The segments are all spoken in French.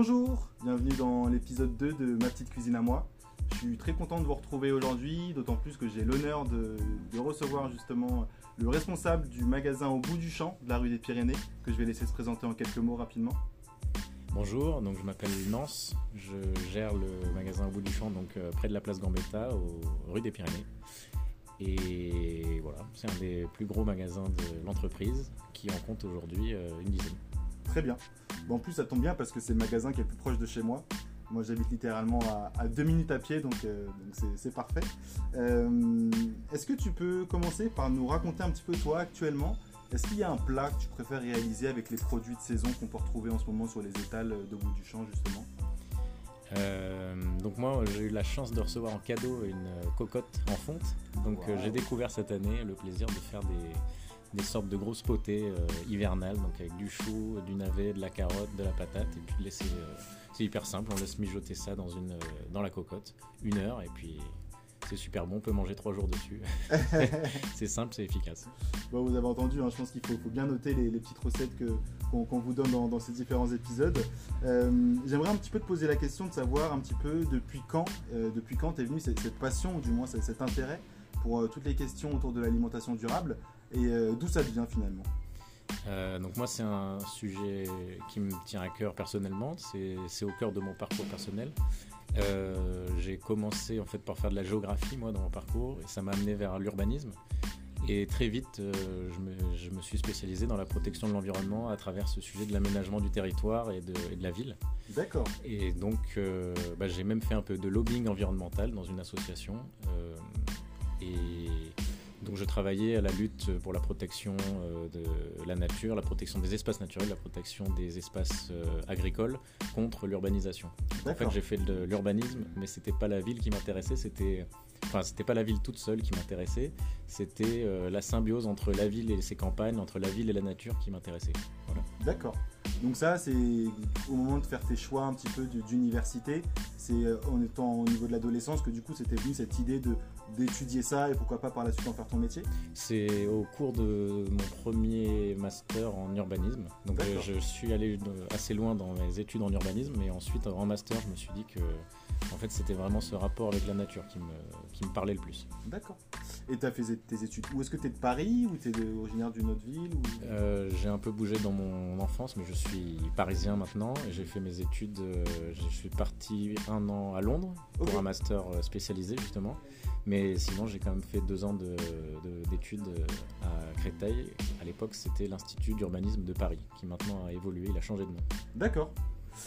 Bonjour, bienvenue dans l'épisode 2 de Ma petite cuisine à moi. Je suis très content de vous retrouver aujourd'hui, d'autant plus que j'ai l'honneur de, de recevoir justement le responsable du magasin au bout du champ de la rue des Pyrénées, que je vais laisser se présenter en quelques mots rapidement. Bonjour, donc je m'appelle Nance, je gère le magasin au bout du champ, donc euh, près de la place Gambetta, au rue des Pyrénées. Et voilà, c'est un des plus gros magasins de l'entreprise qui en compte aujourd'hui euh, une dizaine. Très bien. Bon, en plus, ça tombe bien parce que c'est le magasin qui est le plus proche de chez moi. Moi, j'habite littéralement à, à deux minutes à pied, donc euh, c'est- parfait. Euh, Est-ce que tu peux commencer par nous raconter un petit peu toi actuellement Est-ce qu'il y a un plat que tu préfères réaliser avec les produits de saison qu'on peut retrouver en ce moment sur les étals de bout du champ, justement? Euh, donc moi j'ai eu la chance de recevoir en cadeau une euh, cocotte en fonte. Donc euh, Wow. j'ai découvert cette année le plaisir de faire des, des sortes de grosses potées euh, hivernales, donc avec du chou, du navet, de la carotte, de la patate, et puis laisser. euh, c'est hyper simple, on laisse mijoter ça dans, une, euh, dans la cocotte, une heure, et puis c'est super bon, on peut manger trois jours dessus. c'est simple, c'est efficace. Bon, vous avez entendu, hein, je pense qu'il faut, faut bien noter les, les petites recettes qu'on vous donne dans, dans ces différents épisodes. Euh, J'aimerais un petit peu te poser la question de savoir un petit peu depuis quand, euh, depuis quand t'es venu cette, cette passion, ou du moins cet, cet intérêt pour euh, toutes les questions autour de l'alimentation durable et euh, d'où ça vient finalement. Euh, donc moi c'est un sujet qui me tient à cœur personnellement, c'est au cœur de mon parcours personnel. Euh, J'ai commencé en fait par faire de la géographie moi dans mon parcours et ça m'a amené vers l'urbanisme. Et très vite je, me, je me suis spécialisé dans la protection de l'environnement à travers ce sujet de l'aménagement du territoire et de, et de la ville. D'accord. Et donc bah, j'ai même fait un peu de lobbying environnemental dans une association. et donc je travaillais à la lutte pour la protection euh, de la nature, la protection des espaces naturels, la protection des espaces euh, agricoles contre l'urbanisation. En fait j'ai fait de l'urbanisme, mais c'était pas la ville qui m'intéressait, c'était enfin c'était pas la ville toute seule qui m'intéressait, c'était euh, la symbiose entre la ville et ses campagnes, entre la ville et la nature qui m'intéressait. Voilà. D'accord. Donc ça, c'est au moment de faire tes choix un petit peu d'université, c'est euh, en étant au niveau de l'adolescence que du coup c'était venu cette idée de d'étudier ça et pourquoi pas par la suite en faire ton métier. C'est au cours de mon premier master en urbanisme. Donc D'accord. je, suis allé de- assez loin dans mes études en urbanisme et ensuite en master je me suis dit que en fait c'était vraiment ce rapport avec la nature qui me, qui me parlait le plus. D'accord. Et tu as fait tes études où? Est-ce que tu es de Paris ou tu es originaire d'une autre ville ou... Euh, j'ai un peu bougé dans mon enfance mais je suis parisien maintenant j'ai fait mes études, euh, je suis parti un an à Londres pour un master euh, spécialisé justement. Mais sinon j'ai quand même fait deux ans de- de- d'études à Créteil. À l'époque c'était l'Institut d'urbanisme de Paris qui maintenant a évolué, il a changé de nom. D'accord.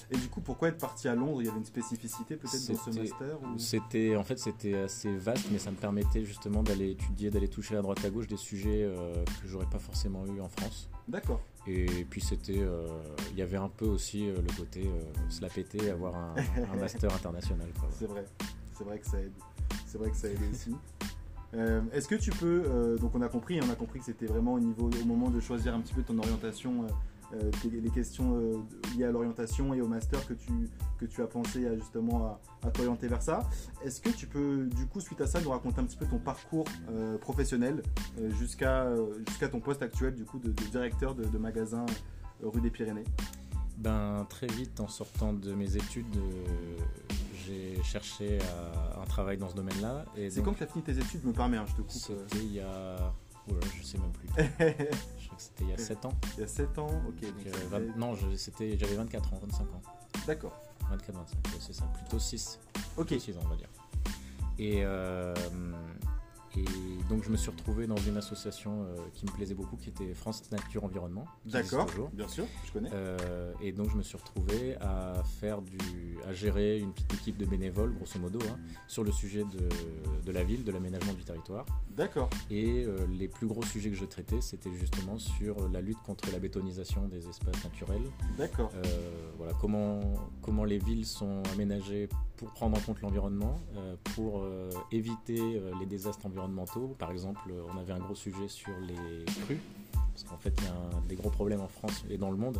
Et du coup, pourquoi être parti à Londres? Il y avait une spécificité peut-être dans ce master ou... C'était en fait c'était assez vaste, mais ça me permettait justement d'aller étudier, d'aller toucher à droite à gauche des sujets euh, que j'aurais pas forcément eu en France. D'accord. Et puis c'était, euh, il y avait un peu aussi euh, le côté euh, se la péter, avoir un, un master international. C'est vrai. C'est vrai que ça aide. C'est vrai que ça aide aussi. Euh, Est-ce que tu peux, euh, donc on a compris, on a compris que c'était vraiment au niveau, au moment de choisir un petit peu ton orientation, euh, les questions euh, liées à l'orientation et au master que tu, que tu as pensé à, justement à, à t'orienter vers ça. Est-ce que tu peux, du coup, suite à ça, nous raconter un petit peu ton parcours euh, professionnel jusqu'à jusqu'à ton poste actuel, du coup, de, de directeur de, de magasin rue des Pyrénées? Ben très vite en sortant de mes études, j'ai cherché à- un travail dans ce domaine-là. C'est donc, quand tu as fini tes études, me permets, hein, je te coupe. C'était il y a, là, je sais même plus. je crois que c'était il y a 7 ans. Il y a 7 ans, ok. donc euh, non, j'avais 24 ans, 25 ans. D'accord. 24, 25, ouais, c'est ça, plutôt 6. Ok. 6 ans, on va dire. Et, euh, et donc, je me suis retrouvé dans une association euh, qui me plaisait beaucoup, qui était France Nature Environnement. D'accord. Bien sûr, je connais. Euh, et donc, je me suis retrouvé à faire du, à gérer une petite équipe de bénévoles, grosso modo, hein, sur le sujet de, de la ville, de l'aménagement du territoire. D'accord. Et euh, les plus gros sujets que je traitais, c'était justement sur la lutte contre la bétonisation des espaces naturels, D'accord. voilà, comment, comment les villes sont aménagées pour prendre en compte l'environnement, pour éviter les désastres environnementaux. Par exemple, euh, on avait un gros sujet sur les crues, parce qu'en fait, il y a un des gros problèmes en France et dans le monde.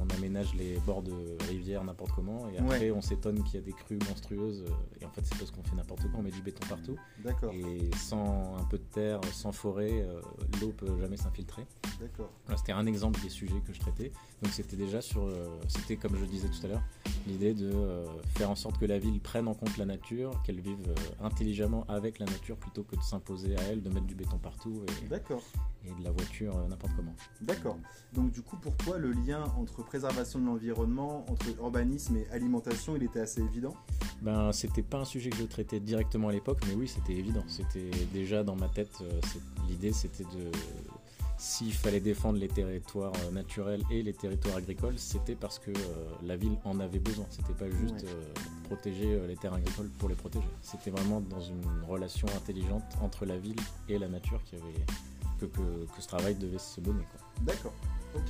On aménage les bords de rivières n'importe comment, et après, on s'étonne qu'il y a des crues monstrueuses. euh, Et en fait, c'est parce qu'on fait n'importe quoi, on met du béton partout. D'accord. Et sans un peu de terre, sans forêt, euh, l'eau peut jamais s'infiltrer. D'accord. Voilà, C'était un exemple des sujets que je traitais. Donc c'était déjà sur, c'était comme je disais tout à l'heure, L'idée de euh, faire en sorte que la ville prenne en compte la nature, qu'elle vive euh, intelligemment avec la nature plutôt que de s'imposer à elle, de mettre du béton partout et, de la voiture euh, n'importe comment. D'accord. Donc du coup, pour toi, le lien entre préservation de l'environnement, entre urbanisme et alimentation, il était assez évident? Ben, c'était pas un sujet que je traitais directement à l'époque, mais oui, c'était évident. C'était déjà dans ma tête. L'idée, c'était de. S'il fallait défendre les territoires euh, naturels et les territoires agricoles, c'était parce que euh, la ville en avait besoin. C'était pas juste Ouais. euh, protéger les terres agricoles pour les protéger. C'était vraiment dans une relation intelligente entre la ville et la nature qui avait, que, que- que ce travail devait se donner. D'accord. Ok.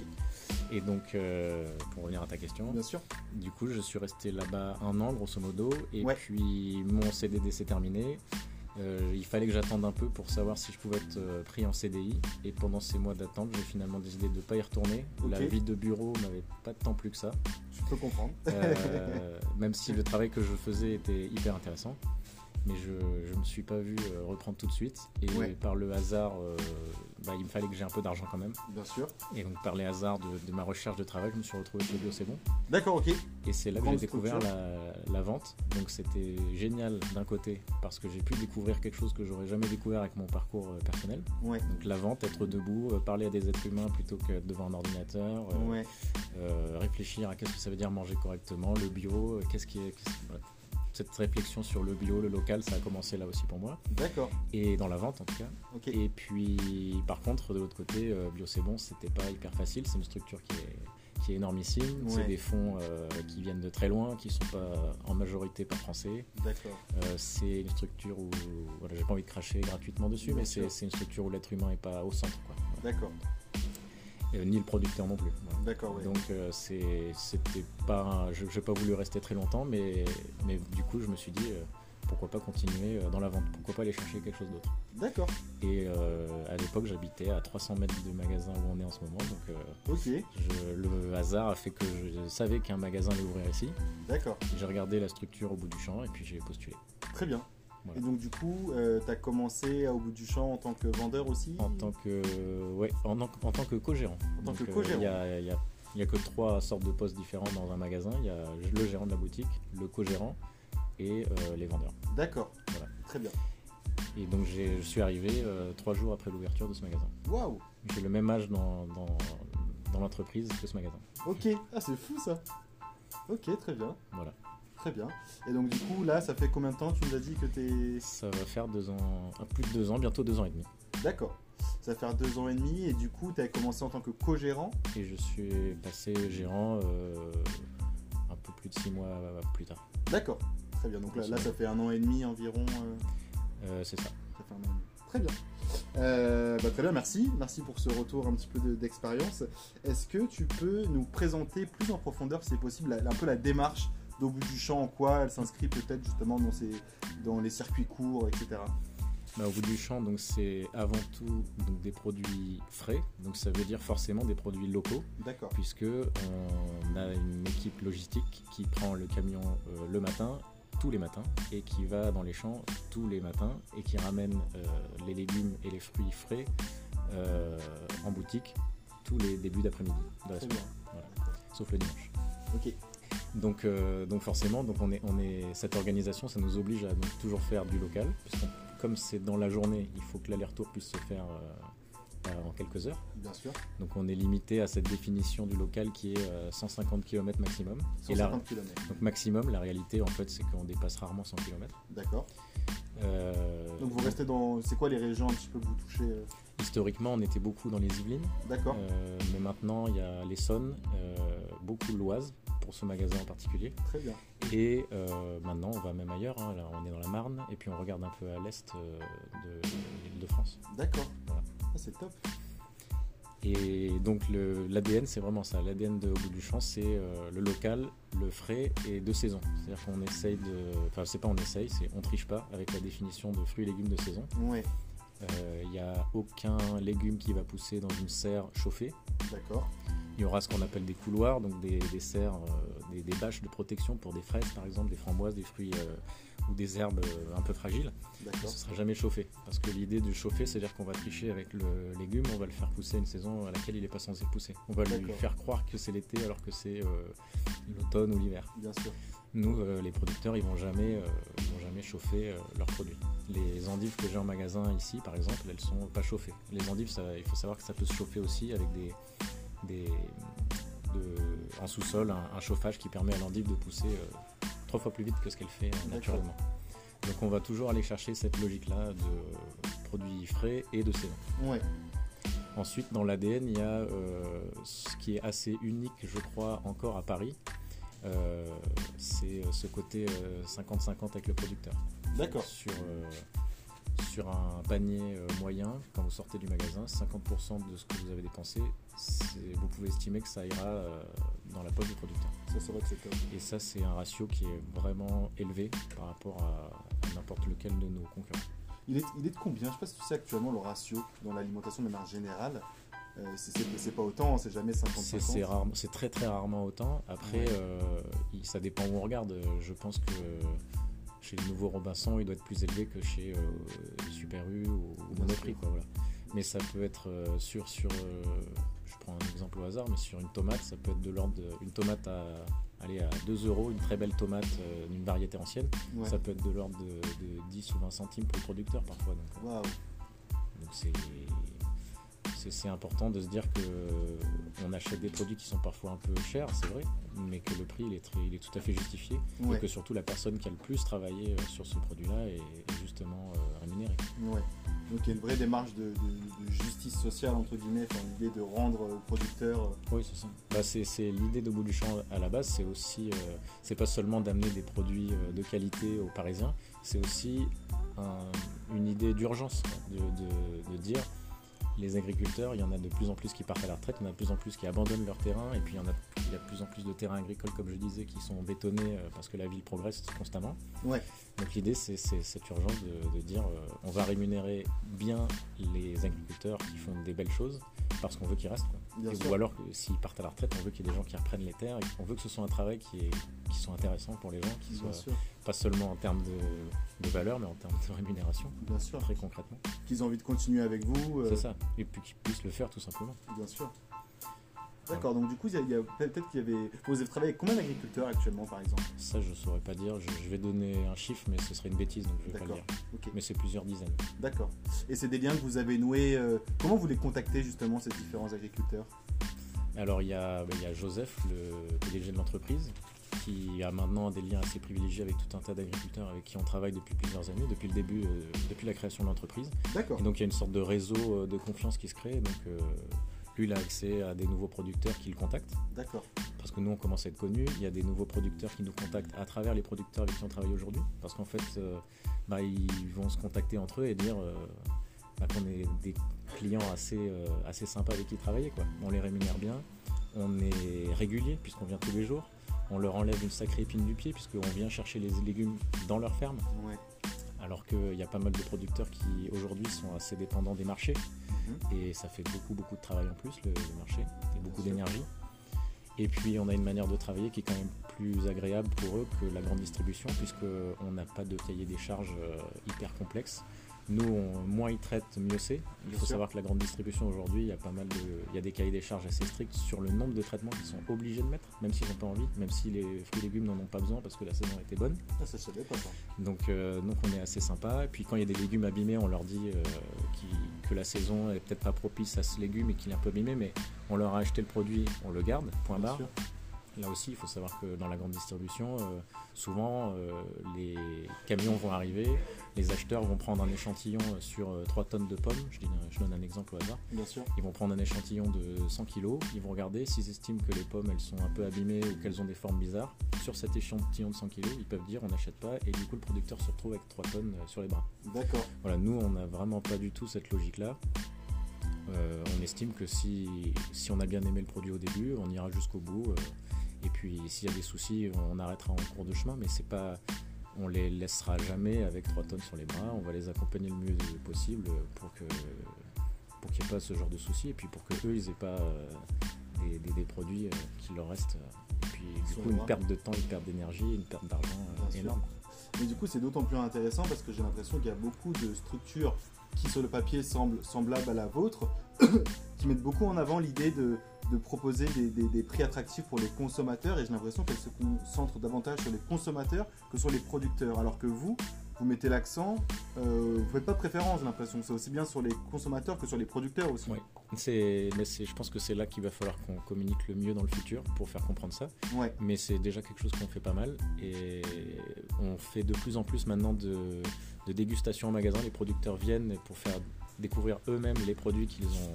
Et donc, euh, pour revenir à ta question, Bien sûr. du coup, je suis resté là-bas un an, grosso modo, et Ouais. puis mon CDD s'est terminé. Euh, il fallait que j'attende un peu pour savoir si je pouvais être euh, pris en CDI. Et pendant ces mois d'attente, j'ai finalement décidé de ne pas y retourner. La vie de bureau m'avait pas tant plus que ça, Je peux comprendre. Euh, même si le travail que je faisais était hyper intéressant. Mais je ne me suis pas vu euh, reprendre tout de suite. Et Ouais. par le hasard, euh, bah, il me fallait que j'ai un peu d'argent quand même. Bien sûr. Et donc par les hasards de, de ma recherche de travail, je me suis retrouvé chez Bio C'est Bon. D'accord, ok. Et c'est là que j'ai découvert la, la vente. Donc c'était génial d'un côté parce que j'ai pu découvrir quelque chose que j'aurais jamais découvert avec mon parcours euh, personnel. Ouais. Donc la vente, être debout, parler à des êtres humains plutôt que devant un ordinateur, Ouais. euh, réfléchir à qu'est-ce que ça veut dire manger correctement, le bio, qu'est-ce qui est... Cette réflexion sur le bio, le local, ça a commencé là aussi pour moi. D'accord. Et dans la vente en tout cas. Ok. Et puis, par contre, de l'autre côté, euh, Bio C'est Bon, c'était pas hyper facile. C'est une structure qui est, qui est énormissime. Ouais. C'est des fonds euh, qui viennent de très loin, qui sont pas en majorité pas français. D'accord. Euh, c'est une structure où, voilà, j'ai pas envie de cracher gratuitement dessus, Bien mais c'est une structure où l'être humain est pas au centre, quoi. D'accord. Euh, ni le producteur non plus. D'accord, ouais. Donc euh, c'est- c'était pas, je n'ai pas voulu rester très longtemps, mais, mais du coup je me suis dit euh, pourquoi pas continuer euh, dans la vente, pourquoi pas aller chercher quelque chose d'autre. D'accord. Et euh, à l'époque, j'habitais à 300 mètres du magasin où on est en ce moment. Donc, Ok. je- le hasard a fait que je savais qu'un magasin allait ouvrir ici. D'accord. J'ai regardé la structure au bout du champ et puis j'ai postulé. Très bien. Voilà. Et donc du coup, tu as commencé au bout du champ en tant que vendeur aussi En tant que, ouais, en, en- en tant que co-gérant. En tant Donc, que euh, co-gérant. Il y a, a- a que trois sortes de postes différents dans un magasin. Il y a le gérant de la boutique, le co-gérant et euh, les vendeurs. D'accord. Voilà. Très bien. Et donc je suis arrivé euh, trois jours après l'ouverture de ce magasin. Waouh. J'ai le même âge dans, dans, dans l'entreprise que ce magasin. Ok. Ah, c'est fou ça. Ok, très bien. Voilà. Très bien. Et donc du coup, là, ça fait combien de temps Tu nous as dit que tu es... Ça va faire deux ans, un- plus de deux ans, bientôt deux ans et demi. D'accord. Ça va faire deux ans et demi et du coup, tu as commencé en tant que co-gérant. Et je suis passé gérant euh, un peu plus de six mois plus tard. D'accord. Très bien. Donc là, là, ça fait un an et demi environ. euh, Euh, c'est ça. Ça fait un an et demi. Très bien. Euh, bah, très bien, merci. Merci pour ce retour un petit peu de- d'expérience. Est-ce que tu peux nous présenter plus en profondeur, si c'est possible, la- un peu la démarche d'au bout du champ, en quoi elle s'inscrit peut-être justement dans, ces, dans les circuits courts, etc. Bah, au bout du champ, donc c'est avant tout donc, des produits frais. Donc ça veut dire forcément des produits locaux, D'accord. puisque on a une équipe logistique qui prend le camion euh, le matin, tous les matins, et qui va dans les champs tous les matins et qui ramène euh, les légumes et les fruits frais euh, en boutique tous les débuts d'après-midi de la semaine. Voilà. Sauf le dimanche. Ok. Donc, euh, donc forcément, donc on est, on est, cette organisation, ça nous oblige à donc toujours faire du local, puisque comme c'est dans la journée, il faut que l'aller-retour puisse se faire euh, euh, en quelques heures. Bien sûr. Donc on est limité à cette définition du local qui est euh, 150 km maximum. Et là, 150 km. donc maximum, la réalité en fait, c'est qu'on dépasse rarement 100 km. D'accord. Donc vous restez dans. C'est quoi les régions un petit peu que vous touchez historiquement, on était beaucoup dans les Yvelines, D'accord. mais maintenant il y a l'Essonne, euh, beaucoup l'Oise pour ce magasin en particulier. Très bien. Et euh, maintenant, on va même ailleurs. hein. Là, on est dans la Marne et puis on regarde un peu à l'est euh, de l'île de France. D'accord. Voilà. Ah, c'est top. Et donc le- l'ADN, c'est vraiment ça. L'ADN de Au bout du champ, c'est euh, le local, le frais et de saison. C'est-à-dire qu'on essaye de. Enfin, c'est pas on essaye, c'est on triche pas avec la définition de fruits et légumes de saison. Ouais. Il n'y a aucun légume qui va pousser dans une serre chauffée. D'accord. Il y aura ce qu'on appelle des couloirs, donc des, des serres, euh, des, des bâches de protection pour des fraises par exemple, des framboises, des fruits euh, ou des herbes euh, un peu fragiles. Ce sera jamais chauffé. Parce que l'idée du chauffer, c'est-à-dire qu'on va tricher avec le légume, on va le faire pousser une saison à laquelle il n'est pas censé pousser. On va lui faire croire que c'est l'été alors que c'est l'automne ou l'hiver. Bien sûr. Nous, les producteurs, ils vont jamais, vont jamais chauffer leurs produits. Les endives que j'ai en magasin ici, par exemple, elles sont pas chauffées. Les endives, il faut savoir que ça peut se chauffer aussi avec des, des en sous-sol un, chauffage qui permet à l'endive de pousser euh, trois fois plus vite que ce qu'elle fait euh, naturellement. Donc on va toujours aller chercher cette logique-là de produits frais et de saison. Ensuite, dans l'ADN, il y a euh, ce qui est assez unique, je crois, encore à Paris. c'est ce côté 50-50 avec le producteur. D'accord. Sur, sur un panier moyen, quand vous sortez du magasin, 50% de ce que vous avez dépensé, vous pouvez estimer que ça ira euh, dans la poche du producteur. Ça, c'est vrai que c'est top. Et ça, c'est un ratio qui est vraiment élevé par rapport à, n'importe lequel de nos concurrents. Il est, il est de combien? Je ne sais pas si tu sais actuellement le ratio dans l'alimentation de manière générale. Euh, c'est pas autant, c'est jamais 50-50. C'est très très rarement autant. Après, euh, ça dépend où on regarde. Je pense que chez le nouveau Robinson, il doit être plus élevé que chez Super U ou, Monoprix. Quoi, voilà. Mais ça peut être sur, sur je prends un exemple au hasard, mais sur une tomate, ça peut être de l'ordre d'une tomate à, aller à 2 euros, une très belle tomate euh, d'une variété ancienne, ça peut être de l'ordre de, 10 ou 20 centimes pour le producteur parfois. Donc, euh, c'est important de se dire qu'on achète des produits qui sont parfois un peu chers, c'est vrai, mais que le prix il est, il est tout à fait justifié et que surtout la personne qui a le plus travaillé euh, sur ce produit-là est, justement rémunérée. Donc il y a une vraie démarche de, justice sociale, entre guillemets, l'idée de rendre aux producteurs. Euh, oui, c'est ça. Bah, c'est, l'idée de Bout du Champ à la base, c'est aussi, euh, c'est pas seulement d'amener des produits euh, de qualité aux Parisiens, c'est aussi une idée d'urgence, de, dire les agriculteurs, il y en a de plus en plus qui partent à la retraite, il y en a de plus en plus qui abandonnent leur terrain, et puis il y, en a, il y a de plus en plus de terrains agricoles, comme je disais, qui sont bétonnés parce que la ville progresse constamment. Ouais. Donc l'idée, c'est cette urgence de, dire euh, on va rémunérer bien les agriculteurs qui font des belles choses parce qu'on veut qu'ils restent. ou alors, s'ils partent à la retraite, on veut qu'il y ait des gens qui reprennent les terres. Et on veut que ce soit un travail qui, est, qui soit intéressant pour les gens, qui soit pas seulement en termes de, valeur, mais en termes de rémunération. Bien sûr. Très concrètement. Qu'ils aient envie de continuer avec vous. Euh, c'est ça. Et puis qu'ils puissent le faire tout simplement. Bien sûr. D'accord, donc du coup, il y a, peut-être qu'il y avait. Vous avez travaillé avec combien d'agriculteurs actuellement, par exemple? Ça, je ne saurais pas dire. Je, vais donner un chiffre, mais ce serait une bêtise, donc je ne vais pas le dire. Mais c'est plusieurs dizaines. D'accord. Et c'est des liens que vous avez noués. Euh, comment vous les contactez, justement, ces différents agriculteurs? Alors, il y, a, ben, il y a Joseph, le PDG de l'entreprise, qui a maintenant des liens assez privilégiés avec tout un tas d'agriculteurs avec qui on travaille depuis plusieurs années, depuis le début, euh, depuis la création de l'entreprise. D'accord. Et donc, il y a une sorte de réseau euh, de confiance qui se crée. Donc, lui, il a accès à des nouveaux producteurs qui le contactent. D'accord. Parce que nous, on commence à être connus. Il y a des nouveaux producteurs qui nous contactent à travers les producteurs avec qui on travaille aujourd'hui. Parce qu'en fait, euh, bah, ils vont se contacter entre eux et dire euh, bah, qu'on est des clients assez, euh, assez sympas avec qui travailler. Quoi. On les rémunère bien. On est régulier puisqu'on vient tous les jours. On leur enlève une sacrée épine du pied puisqu'on vient chercher les légumes dans leur ferme. Ouais. Alors qu'il y a pas mal de producteurs qui aujourd'hui sont assez dépendants des marchés. Mhm. Et ça fait beaucoup, beaucoup de travail en plus, le, marché, et beaucoup d'énergie. Et puis on a une manière de travailler qui est quand même plus agréable pour eux que la grande distribution, puisqu'on n'a pas de cahier des charges euh, hyper complexe. Nous, moins ils traitent, mieux c'est. Il faut savoir que la grande distribution aujourd'hui, il y a pas mal de, il y a des cahiers des charges assez stricts sur le nombre de traitements qu'ils sont obligés de mettre, même s'ils n'ont pas envie, même si les fruits et légumes n'en ont pas besoin parce que la saison était bonne. Ah, ça. Donc, euh, donc on est assez sympa. Et puis quand il y a des légumes abîmés, on leur dit euh, que la saison est peut-être pas propice à ce légume et qu'il est un peu abîmé, mais on leur a acheté le produit, on le garde, point barre. Là aussi, il faut savoir que dans la grande distribution, euh, souvent les camions vont arriver, les acheteurs vont prendre un échantillon sur 3 tonnes de pommes, je, je, donne un exemple au hasard. Bien sûr. Ils vont prendre un échantillon de 100 kg, ils vont regarder s'ils estiment que les pommes elles sont un peu abîmées ou qu'elles ont des formes bizarres. Sur cet échantillon de 100 kg, ils peuvent dire on n'achète pas et du coup le producteur se retrouve avec 3 tonnes euh, sur les bras. D'accord. Voilà, nous on n'a vraiment pas du tout cette logique-là. Euh, on estime que si, si on a bien aimé le produit au début, on ira jusqu'au bout. Euh, et puis s'il y a des soucis, on arrêtera en cours de chemin, mais c'est pas on les laissera jamais avec 3 tonnes sur les bras, on va les accompagner le mieux possible pour que pour qu'il n'y ait pas ce genre de soucis et puis pour que eux ils aient pas euh, des, produits euh, qui leur restent. Et puis du coup une perte de temps, une perte d'énergie, une perte d'argent euh, énorme. Et du coup, c'est d'autant plus intéressant parce que j'ai l'impression qu'il y a beaucoup de structures qui, sur le papier, semblent semblables à la vôtre, qui mettent beaucoup en avant l'idée de, de proposer des, des- des prix attractifs pour les consommateurs. Et j'ai l'impression qu'elles se concentrent davantage sur les consommateurs que sur les producteurs. Alors que vous, vous mettez l'accent, euh, vous faites pas de préférence, j'ai l'impression. C'est aussi bien sur les consommateurs que sur les producteurs aussi. Oui. C'est, je pense que c'est là qu'il va falloir qu'on communique le mieux dans le futur pour faire comprendre ça. Ouais. Mais c'est déjà quelque chose qu'on fait pas mal et on fait de plus en plus maintenant de, de dégustation en magasin. Les producteurs viennent pour faire découvrir eux-mêmes les produits qu'ils ont,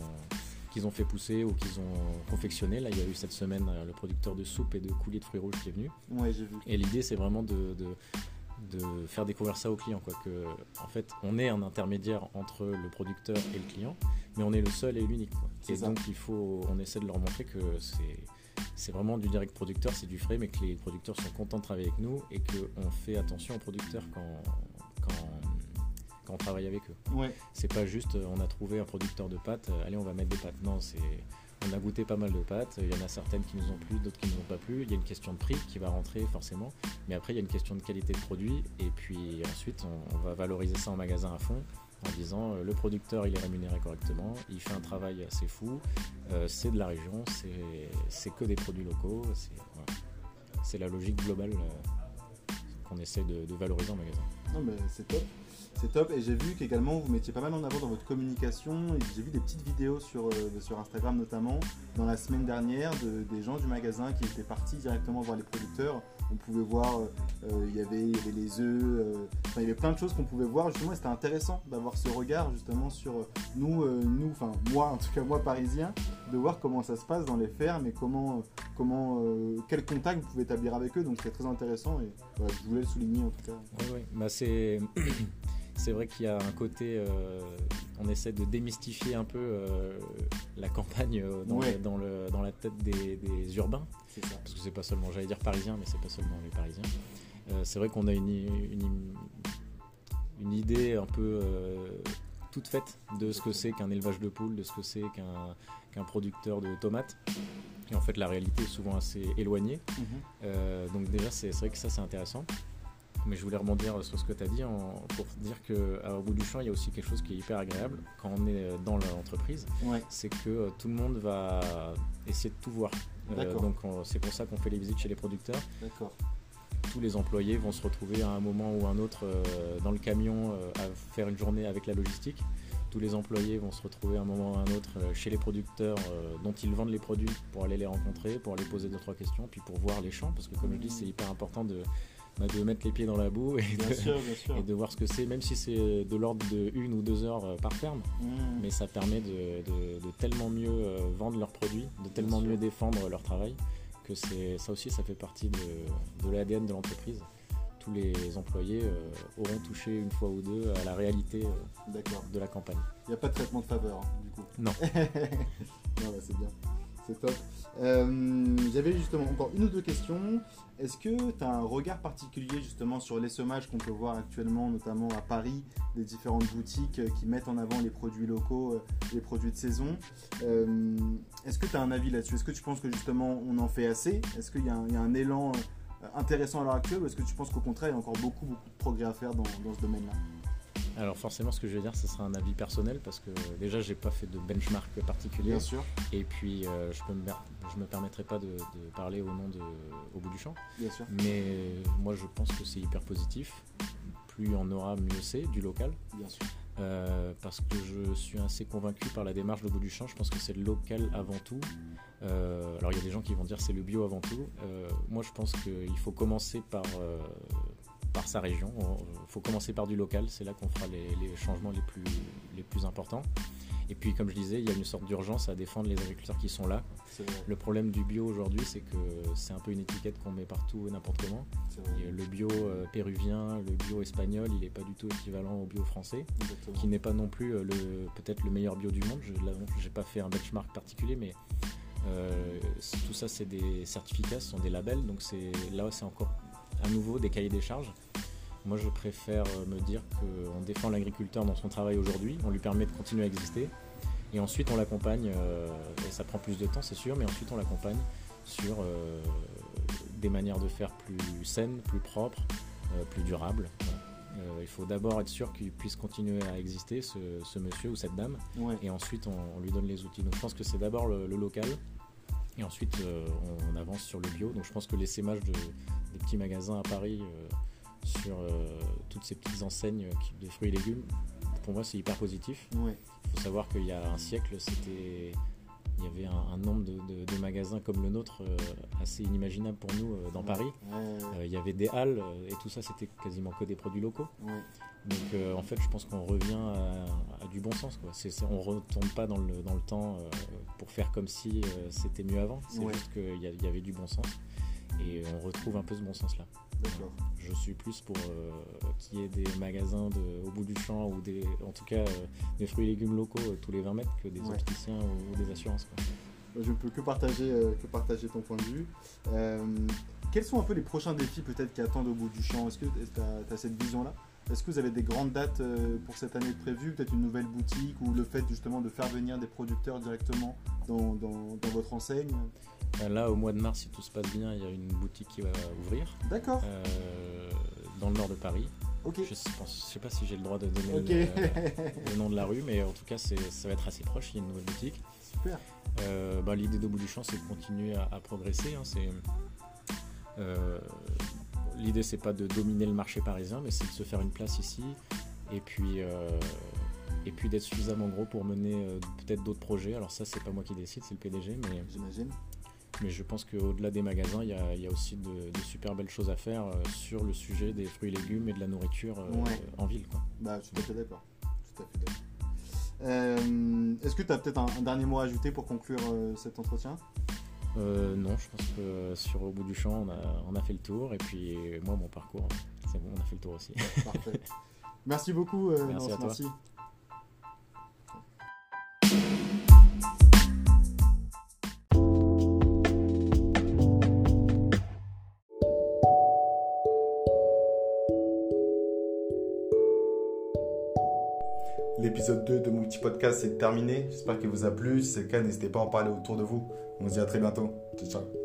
qu'ils ont fait pousser ou qu'ils ont confectionnés. Là, il y a eu cette semaine euh, le producteur de soupe et de coulis de fruits rouges qui est venu. Ouais, j'ai vu. Et l'idée, c'est vraiment de, de, de faire découvrir ça aux clients. Quoi. Que, en fait, on est un intermédiaire entre le producteur et le client, mais on est le seul et l'unique. Et ça. donc, il faut, on essaie de leur montrer que c'est, c'est vraiment du direct producteur, c'est du frais, mais que les producteurs sont contents de travailler avec nous et qu'on fait attention aux producteurs quand, quand on travaille avec eux. Ouais. C'est pas juste euh, on a trouvé un producteur de pâtes, euh, allez on va mettre des pâtes. Non, c'est on a goûté pas mal de pâtes, il y en a certaines qui nous ont plu, d'autres qui nous ont pas plu. Il y a une question de prix qui va rentrer forcément, mais après il y a une question de qualité de produit et puis ensuite on, on va valoriser ça en magasin à fond en disant euh, le producteur il est rémunéré correctement, il fait un travail assez fou, euh, c'est de la région, c'est- que des produits locaux, c'est voilà. La logique globale euh, qu'on essaie de, de valoriser en magasin. Non, mais c'est top. C'est top. Et j'ai vu qu'également vous mettiez pas mal en avant dans votre communication. J'ai vu des petites vidéos sur, euh, sur Instagram notamment dans la semaine dernière de, des gens du magasin qui étaient partis directement voir les producteurs. On pouvait voir, euh, euh, il y avait, les œufs, il y avait plein de choses qu'on pouvait voir justement. C'était intéressant d'avoir ce regard justement sur nous, nous, enfin moi en tout cas moi parisien, de voir comment ça se passe dans les fermes et comment, comment, quel contact vous pouvez établir avec eux. Donc c'était très intéressant et je voulais le souligner en tout cas. Bah, c'est... c'est vrai qu'il y a un côté. euh, on essaie de démystifier un peu euh, la campagne euh, dans, Ouais. le- dans, le- dans la tête des, des urbains. Ça. Parce que c'est pas seulement, j'allais dire parisiens, mais c'est pas seulement les parisiens. C'est vrai qu'on a une, une, une idée un peu toute faite de ce que c'est qu'un élevage de poules, de ce que c'est qu'un producteur de tomates. Et en fait, la réalité est souvent assez éloignée. Mhm. Euh, donc déjà, c'est vrai que ça, c'est intéressant. Mais je voulais rebondir sur ce que tu as dit en- pour dire qu'au bout du champ, il y a aussi quelque chose qui est hyper agréable quand on est dans l'entreprise, Ouais. c'est que euh, tout le monde va essayer de tout voir. Euh, donc on- c'est pour ça qu'on fait les visites chez les producteurs. D'accord. Tous les employés vont se retrouver à un moment ou un autre euh, dans le camion euh, à faire une journée avec la logistique. Tous les employés vont se retrouver à un moment ou à un autre euh, chez les producteurs euh, dont ils vendent les produits pour aller les rencontrer, pour aller poser deux trois questions, puis pour voir les champs, parce que comme je dis, c'est hyper important de, bah, de mettre les pieds dans la boue et Bien de, sûr, bien sûr. et de voir ce que c'est, même si c'est de l'ordre de une ou deux heures euh, par ferme, Mmh. mais ça permet de, de- de tellement mieux euh, vendre leurs produits, de tellement mieux défendre leur travail, que c'est ça aussi, ça fait partie de, de l'ADN de l'entreprise. Tous les employés euh, auront touché une fois ou deux à la réalité euh, de la campagne. Il n'y a pas de traitement de faveur, hein, du coup. Non. non, bah, c'est bien. C'est top. Euh, J'avais justement encore une ou deux questions. Est-ce que tu as un regard particulier justement sur l'essaimage qu'on peut voir actuellement, notamment à Paris, des différentes boutiques euh, qui mettent en avant les produits locaux, euh, les produits de saison? Est-ce que tu as un avis là-dessus? Est-ce que tu penses que justement on en fait assez? Est-ce qu'il y, a un- élan intéressant à l'heure actuelle ou est-ce que tu penses qu'au contraire il y a encore beaucoup, beaucoup de progrès à faire dans ce domaine-là? Alors forcément, ce que je vais dire, ce sera un avis personnel parce que déjà, j'ai pas fait de benchmark particulier. Bien sûr, Et puis, euh, je ne me, je me permettrai pas de, de parler au nom de Au bout du champ. bien sûr, Mais euh, moi, je pense que c'est hyper positif. Plus on aura, mieux c'est, du local. bien sûr. Euh, parce que je suis assez convaincu par la démarche de bout du champ. Je pense que c'est le local avant tout. Euh, alors il y a des gens qui vont dire c'est le bio avant tout. Euh, moi je pense qu'il faut commencer par, euh, par sa région. Il faut commencer par du local. C'est là qu'on fera les, les changements les plus, les plus importants. Et puis comme je disais, il y a une sorte d'urgence à défendre les agriculteurs qui sont là. Le problème du bio aujourd'hui, c'est que c'est un peu une étiquette qu'on met partout et n'importe comment. le bio euh, péruvien, le bio espagnol, il n'est pas du tout équivalent au bio français Exactement. qui n'est pas non plus euh, le peut-être le meilleur bio du monde. Je n'ai pas fait un benchmark particulier, mais euh, tout ça c'est des certificats, ce sont des labels, donc là c'est encore à nouveau des cahiers des charges. Moi je préfère euh, me dire qu'on défend l'agriculteur dans son travail aujourd'hui, on lui permet de continuer à exister, et ensuite on l'accompagne, euh, et ça prend plus de temps c'est sûr, mais ensuite on l'accompagne sur euh, des manières de faire plus saines, plus propres, plus durable. il faut d'abord être sûr qu'il puisse continuer à exister, ce, monsieur ou cette dame, et ensuite on, lui donne les outils. Donc je pense que c'est d'abord le, local, et ensuite on, avance sur le bio. Donc je pense que l'essaimage de, des petits magasins à Paris sur toutes ces petites enseignes de fruits et légumes, pour moi c'est hyper positif. Il faut savoir qu'il y a un siècle, c'était il y avait un, nombre de, magasins comme le nôtre euh, assez inimaginable pour nous euh, dans Paris. Euh, il y avait des halles et tout ça, c'était quasiment que des produits locaux. Donc en fait, je pense qu'on revient à, du bon sens. Quoi. on ne retourne pas dans le, dans le temps pour faire comme si c'était mieux avant. C'est juste qu'il y, y, avait du bon sens. Et on retrouve un peu ce bon sens-là. Je suis plus pour euh, qu'il y ait des magasins au bout du champ ou des, en tout cas euh, des fruits et légumes locaux euh, tous les 20 mètres que des opticiens ou, des assurances. Je ne peux que partager, que partager ton point de vue. quels sont un peu les prochains défis peut-être qui attendent au bout du champ? Est-ce que tu as, cette vision-là? Est-ce que vous avez des grandes dates pour cette année prévues Peut-être une nouvelle boutique ou le fait justement de faire venir des producteurs directement dans, dans votre enseigne? Euh, là, au mois de mars, si tout se passe bien, il y a une boutique qui va ouvrir. D'accord. Euh, dans le nord de Paris. Ok. Je sais, sais pas si j'ai le droit de donner le, nom de la rue, mais en tout cas, ça va être assez proche. Il y a une nouvelle boutique. Super. Euh, bah, L'idée de bout du champ, c'est de continuer à, progresser. Hein. c'est L'idée, c'est pas de dominer le marché parisien, mais c'est de se faire une place ici. Et puis, et puis d'être suffisamment gros pour mener peut-être d'autres projets. Alors ça, c'est pas moi qui décide, c'est le PDG, mais j'imagine. Mais je pense qu'au-delà des magasins, il y, a, aussi de, super belles choses à faire euh, sur le sujet des fruits et légumes et de la nourriture euh, en ville. Bah, je suis tout à fait d'accord. Euh, est-ce que tu as peut-être un, dernier mot à ajouter pour conclure cet entretien? Non, je pense que sur Au bout du champ, on a, on a fait le tour. Et puis moi, mon parcours, c'est bon, on a fait le tour aussi. Parfait. Merci beaucoup. merci à toi. Merci. L'épisode 2 de mon petit podcast est terminé. J'espère qu'il vous a plu. Si c'est le cas, n'hésitez pas à en parler autour de vous. On se dit à très bientôt. Ciao, ciao.